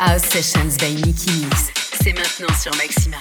House Sessions by Nicky Mix. C'est maintenant sur Maxima.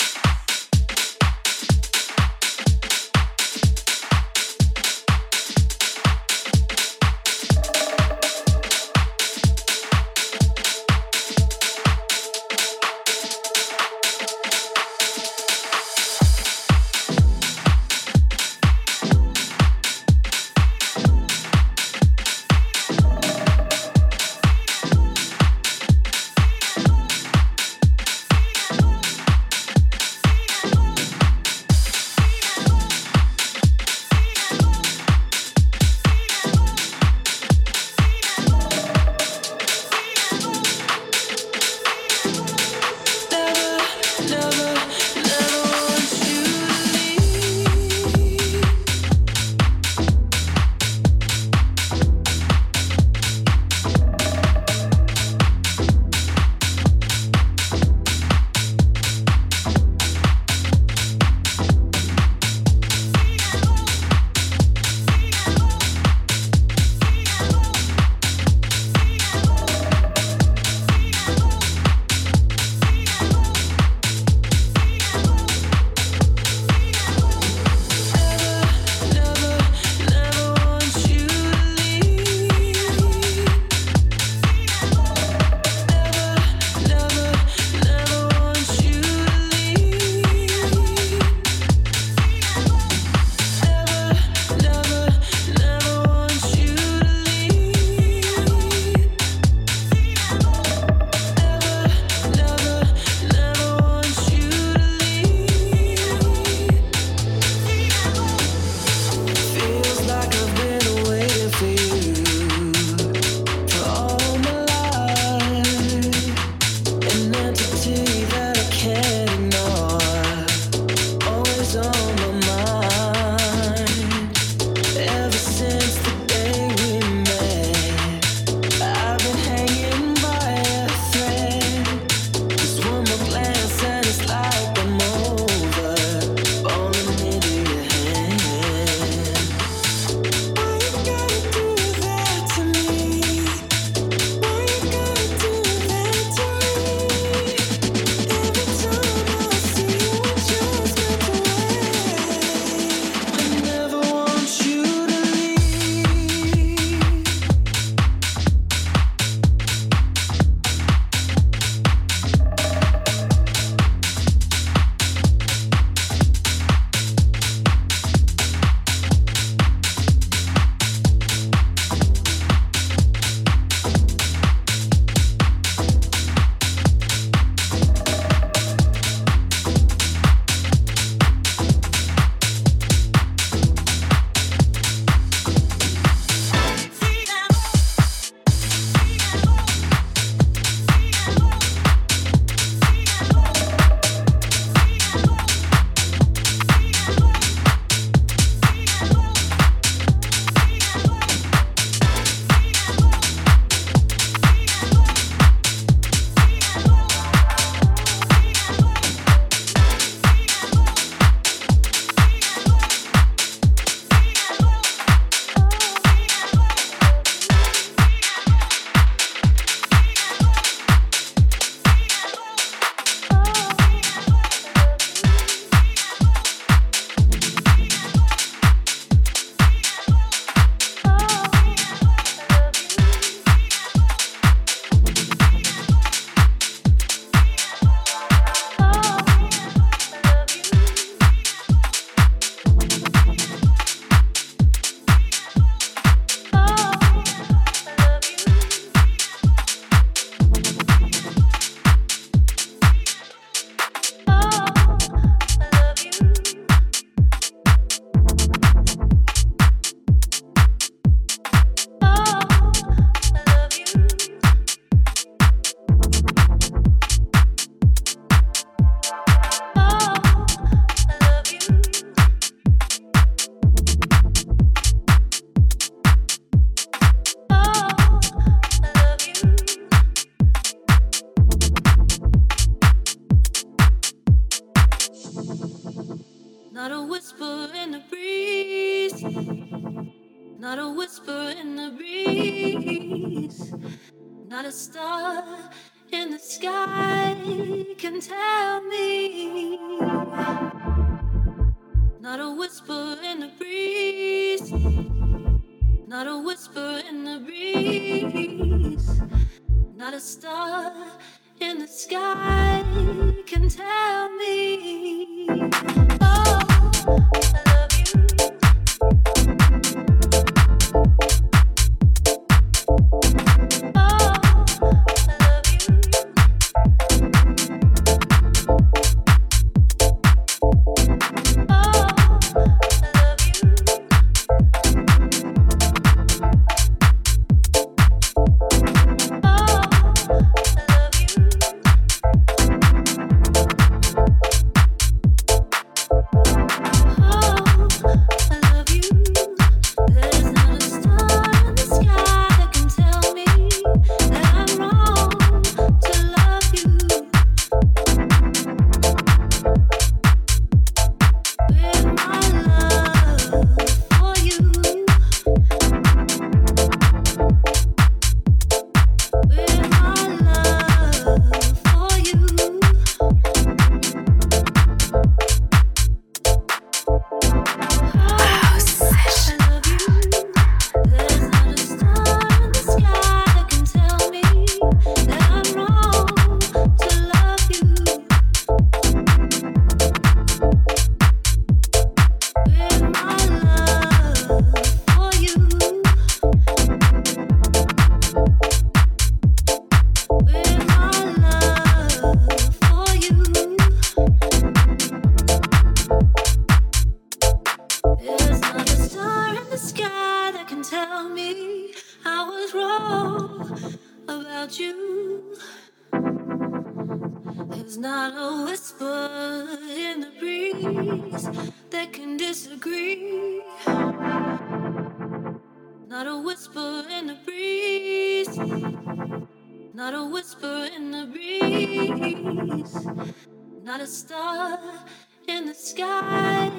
sky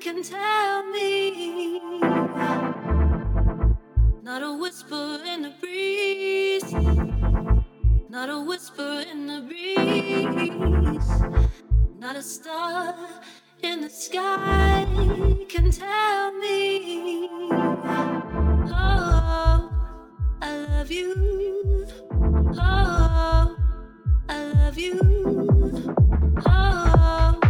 can tell me. Not a whisper in the breeze. Not a whisper in the breeze. Not a star in the sky can tell me. Oh, I love you. Oh, I love you. Oh.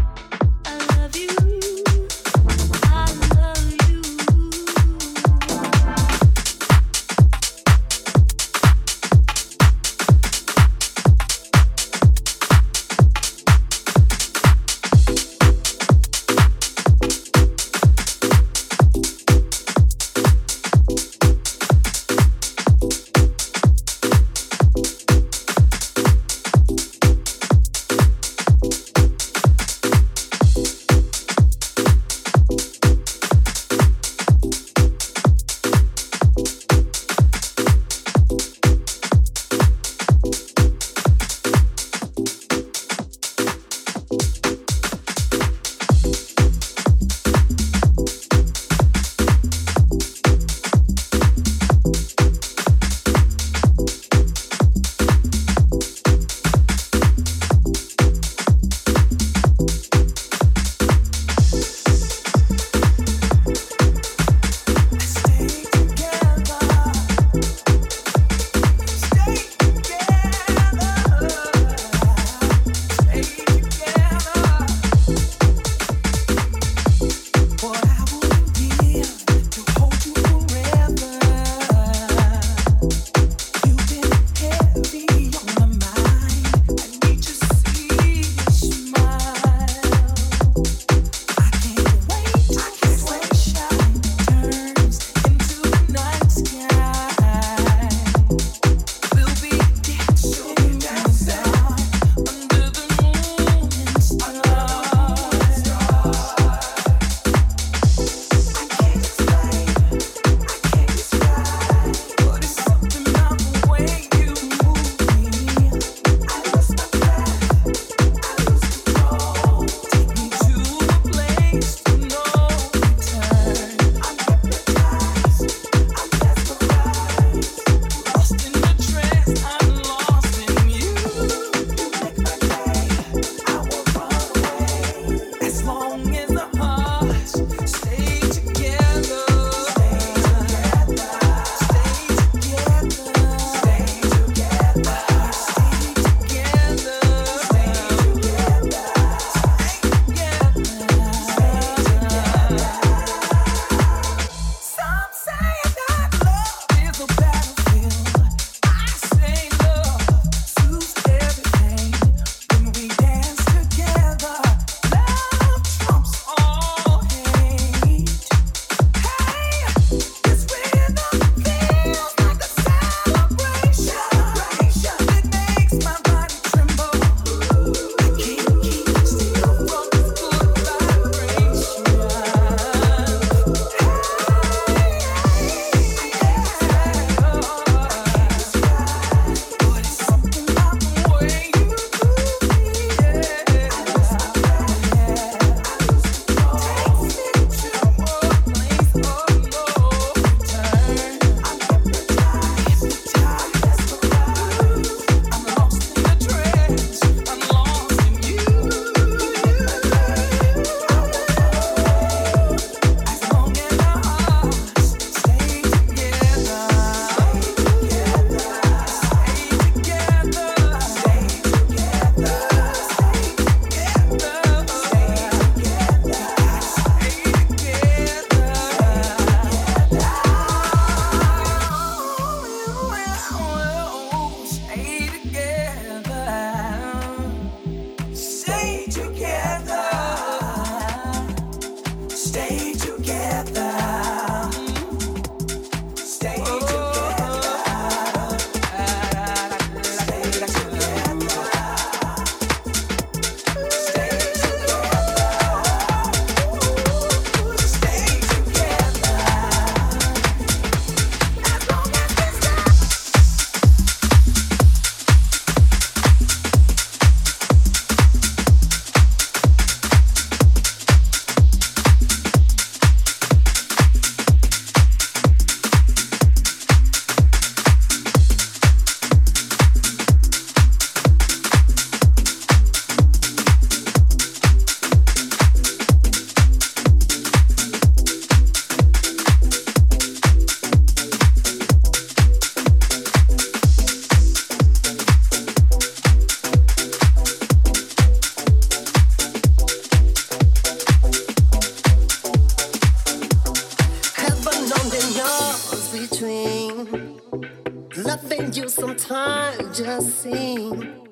Time just seem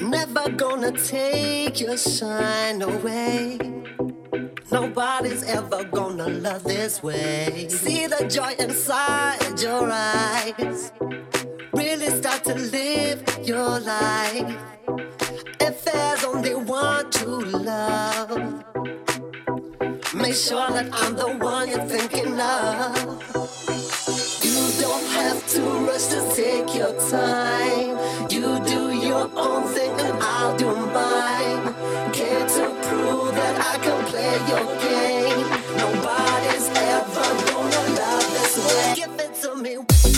never gonna take your shine away. Nobody's ever gonna love this way. See the joy inside your eyes. Really start to live your life. If there's only one true love, make sure that I'm the one you're thinking of. To rush to take your time. You do your own thing and I'll do mine. Care to prove that I can play your game. Nobody's ever gonna love this way. Give it to me.